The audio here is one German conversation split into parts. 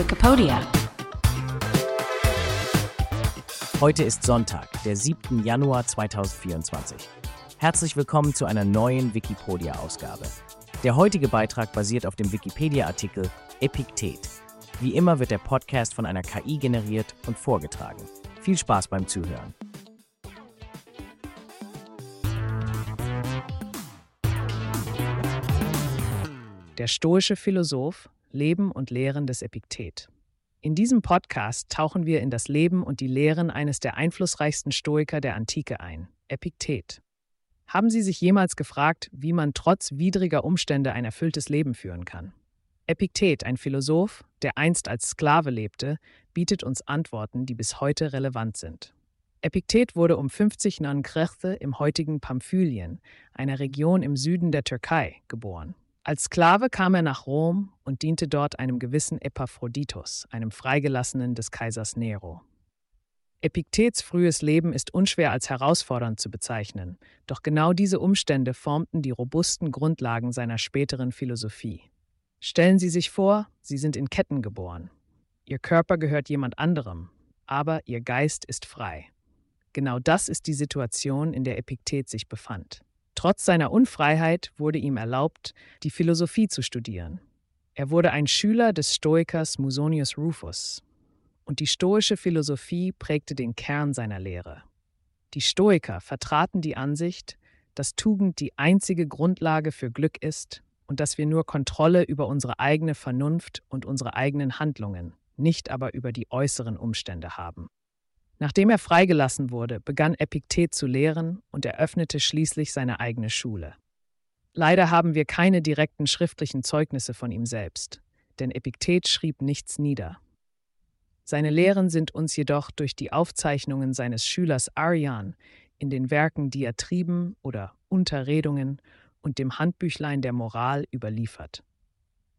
Wikipedia. Heute ist Sonntag, der 7. Januar 2024. Herzlich willkommen zu einer neuen Wikipedia-Ausgabe. Der heutige Beitrag basiert auf dem Wikipedia-Artikel Epiktet. Wie immer wird der Podcast von einer KI generiert und vorgetragen. Viel Spaß beim Zuhören. Der stoische Philosoph, Leben und Lehren des Epiktet. In diesem Podcast tauchen wir in das Leben und die Lehren eines der einflussreichsten Stoiker der Antike ein, Epiktet. Haben Sie sich jemals gefragt, wie man trotz widriger Umstände ein erfülltes Leben führen kann? Epiktet, ein Philosoph, der einst als Sklave lebte, bietet uns Antworten, die bis heute relevant sind. Epiktet wurde um 50 nan Krechte im heutigen Pamphylien, einer Region im Süden der Türkei, geboren. Als Sklave kam er nach Rom und diente dort einem gewissen Epaphroditos, einem Freigelassenen des Kaisers Nero. Epiktets frühes Leben ist unschwer als herausfordernd zu bezeichnen, doch genau diese Umstände formten die robusten Grundlagen seiner späteren Philosophie. Stellen Sie sich vor, Sie sind in Ketten geboren. Ihr Körper gehört jemand anderem, aber Ihr Geist ist frei. Genau das ist die Situation, in der Epiktet sich befand. Trotz seiner Unfreiheit wurde ihm erlaubt, die Philosophie zu studieren. Er wurde ein Schüler des Stoikers Musonius Rufus. Und die stoische Philosophie prägte den Kern seiner Lehre. Die Stoiker vertraten die Ansicht, dass Tugend die einzige Grundlage für Glück ist und dass wir nur Kontrolle über unsere eigene Vernunft und unsere eigenen Handlungen, nicht aber über die äußeren Umstände haben. Nachdem er freigelassen wurde, begann Epiktet zu lehren und eröffnete schließlich seine eigene Schule. Leider haben wir keine direkten schriftlichen Zeugnisse von ihm selbst, denn Epiktet schrieb nichts nieder. Seine Lehren sind uns jedoch durch die Aufzeichnungen seines Schülers Arian in den Werken Diatriben oder Unterredungen und dem Handbüchlein der Moral überliefert.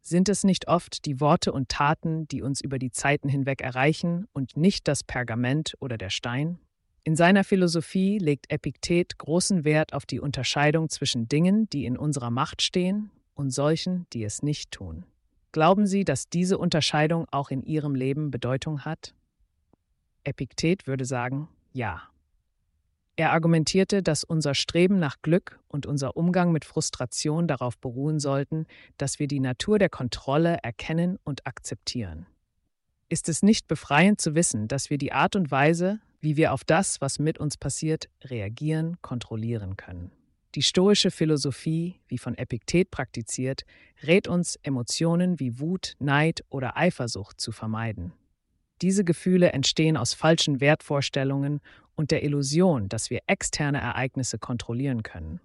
Sind es nicht oft die Worte und Taten, die uns über die Zeiten hinweg erreichen und nicht das Pergament oder der Stein? In seiner Philosophie legt Epiktet großen Wert auf die Unterscheidung zwischen Dingen, die in unserer Macht stehen, und solchen, die es nicht tun. Glauben Sie, dass diese Unterscheidung auch in Ihrem Leben Bedeutung hat? Epiktet würde sagen, ja. Er argumentierte, dass unser Streben nach Glück und unser Umgang mit Frustration darauf beruhen sollten, dass wir die Natur der Kontrolle erkennen und akzeptieren. Ist es nicht befreiend zu wissen, dass wir die Art und Weise, wie wir auf das, was mit uns passiert, reagieren, kontrollieren können? Die stoische Philosophie, wie von Epiktet praktiziert, rät uns, Emotionen wie Wut, Neid oder Eifersucht zu vermeiden. Diese Gefühle entstehen aus falschen Wertvorstellungen und der Illusion, dass wir externe Ereignisse kontrollieren können.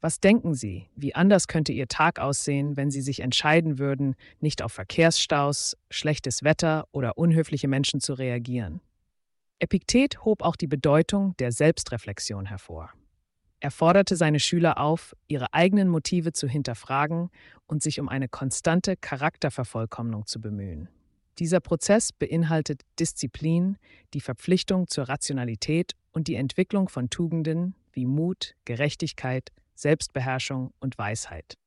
Was denken Sie, wie anders könnte Ihr Tag aussehen, wenn Sie sich entscheiden würden, nicht auf Verkehrsstaus, schlechtes Wetter oder unhöfliche Menschen zu reagieren? Epiktet hob auch die Bedeutung der Selbstreflexion hervor. Er forderte seine Schüler auf, ihre eigenen Motive zu hinterfragen und sich um eine konstante Charaktervervollkommnung zu bemühen. Dieser Prozess beinhaltet Disziplin, die Verpflichtung zur Rationalität und die Entwicklung von Tugenden wie Mut, Gerechtigkeit, Selbstbeherrschung und Weisheit.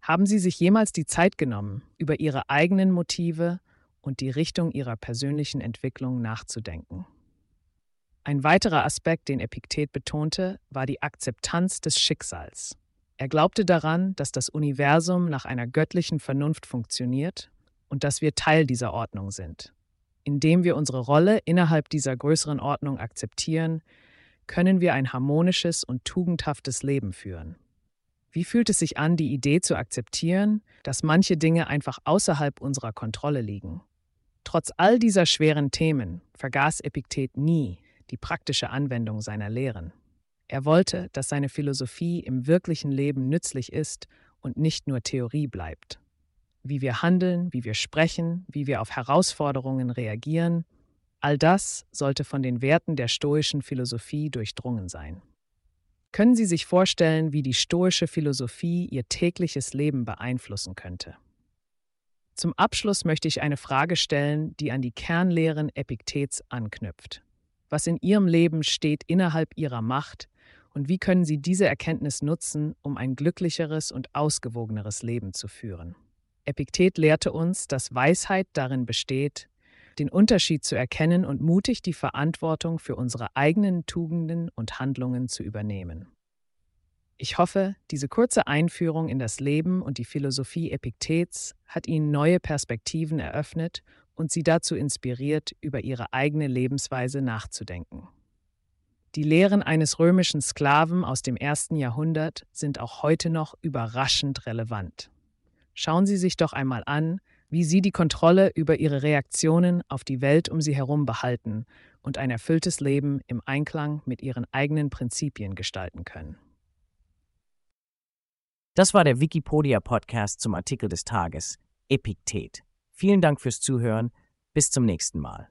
Haben Sie sich jemals die Zeit genommen, über Ihre eigenen Motive und die Richtung Ihrer persönlichen Entwicklung nachzudenken? Ein weiterer Aspekt, den Epiktet betonte, war die Akzeptanz des Schicksals. Er glaubte daran, dass das Universum nach einer göttlichen Vernunft funktioniert und dass wir Teil dieser Ordnung sind. Indem wir unsere Rolle innerhalb dieser größeren Ordnung akzeptieren, können wir ein harmonisches und tugendhaftes Leben führen. Wie fühlt es sich an, die Idee zu akzeptieren, dass manche Dinge einfach außerhalb unserer Kontrolle liegen? Trotz all dieser schweren Themen vergaß Epiktet nie die praktische Anwendung seiner Lehren. Er wollte, dass seine Philosophie im wirklichen Leben nützlich ist und nicht nur Theorie bleibt wie wir handeln, wie wir sprechen, wie wir auf Herausforderungen reagieren, all das sollte von den Werten der stoischen Philosophie durchdrungen sein. Können Sie sich vorstellen, wie die stoische Philosophie Ihr tägliches Leben beeinflussen könnte? Zum Abschluss möchte ich eine Frage stellen, die an die Kernlehren Epiktets anknüpft. Was in Ihrem Leben steht innerhalb Ihrer Macht und wie können Sie diese Erkenntnis nutzen, um ein glücklicheres und ausgewogeneres Leben zu führen? Epiktet lehrte uns, dass Weisheit darin besteht, den Unterschied zu erkennen und mutig die Verantwortung für unsere eigenen Tugenden und Handlungen zu übernehmen. Ich hoffe, diese kurze Einführung in das Leben und die Philosophie Epiktets hat Ihnen neue Perspektiven eröffnet und Sie dazu inspiriert, über Ihre eigene Lebensweise nachzudenken. Die Lehren eines römischen Sklaven aus dem ersten Jahrhundert sind auch heute noch überraschend relevant. Schauen Sie sich doch einmal an, wie Sie die Kontrolle über Ihre Reaktionen auf die Welt um Sie herum behalten und ein erfülltes Leben im Einklang mit Ihren eigenen Prinzipien gestalten können. Das war der Wikipedia-Podcast zum Artikel des Tages Epiktet. Vielen Dank fürs Zuhören. Bis zum nächsten Mal.